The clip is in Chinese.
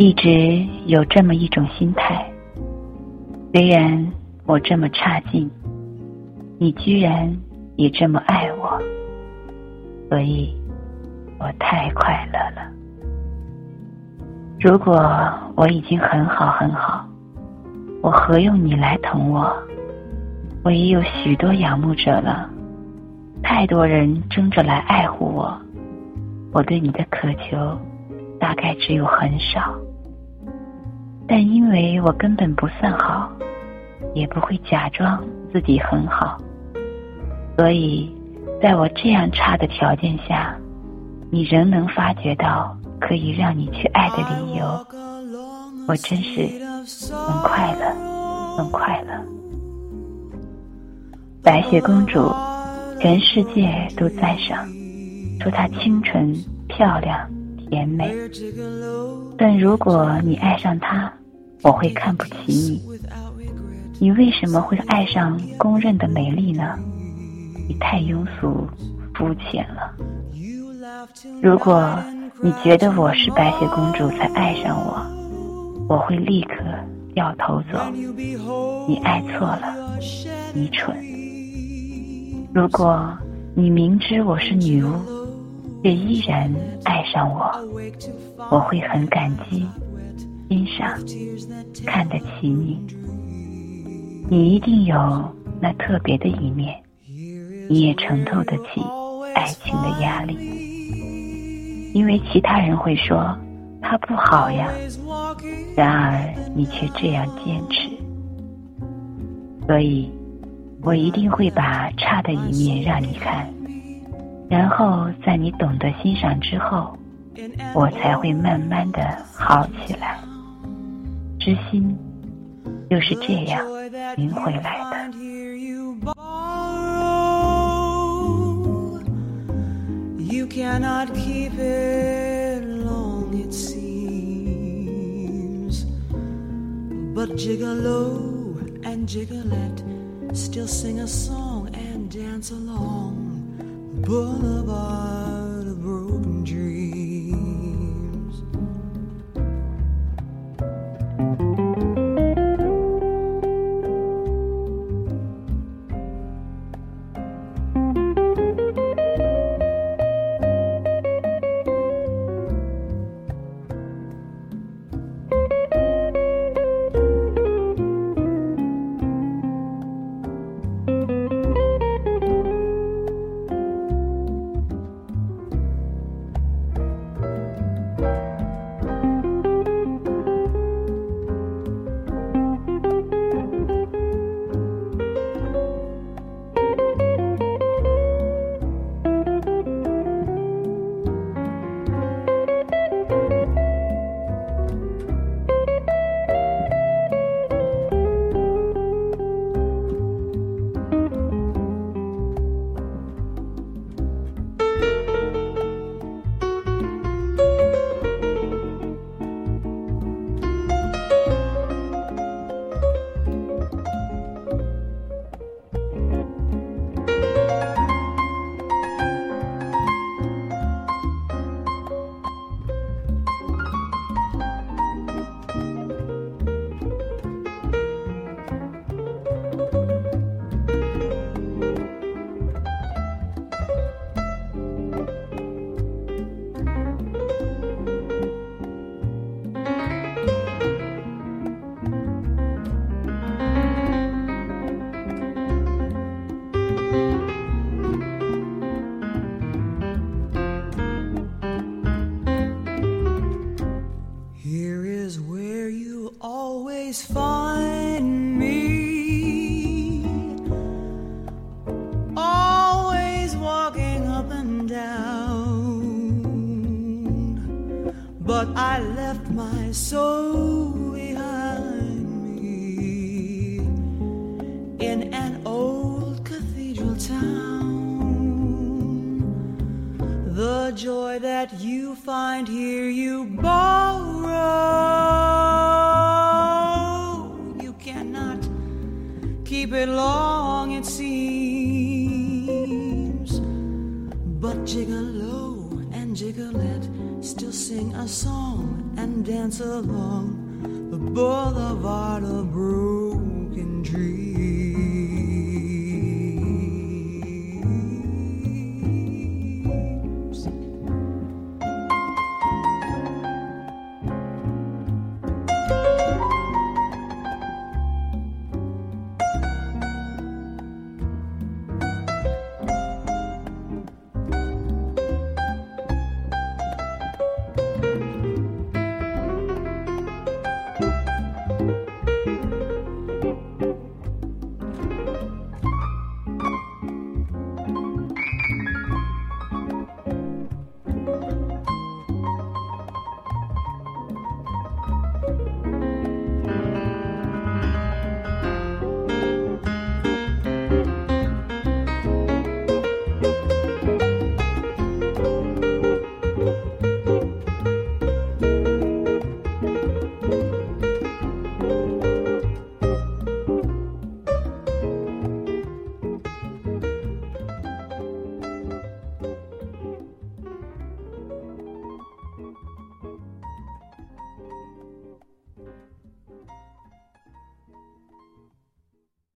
一直有这么一种心态，虽然我这么差劲，你居然也这么爱我，所以我太快乐了。如果我已经很好很好，我何用你来疼我？我已有许多仰慕者了，太多人争着来爱护我，我对你的渴求大概只有很少。但因为我根本不算好，也不会假装自己很好，所以在我这样差的条件下，你仍能发觉到可以让你去爱的理由，我真是很快乐，很快乐。白雪公主，全世界都赞赏，说她清纯、漂亮、甜美。但如果你爱上她，我会看不起你，你为什么会爱上公认的美丽呢？你太庸俗、肤浅了。如果你觉得我是白雪公主才爱上我，我会立刻掉头走。你爱错了，你蠢。如果你明知我是女巫，却依然爱上我，我会很感激。欣赏，看得起你，你一定有那特别的一面，你也承受得起爱情的压力，因为其他人会说他不好呀，然而你却这样坚持，所以我一定会把差的一面让你看，然后在你懂得欣赏之后，我才会慢慢的好起来。知心就是这样赢回来的。You cannot keep it long, it seems. But Gigolo and Gigolette still sing a song and dance along boulevard of broken dreams. Soul behind me in an old cathedral town. The joy that you find here, you borrow. You cannot keep it long, it seems, but jiggle low and jiggle Gigolette still sing a song and dance along the boulevard of broken dreams.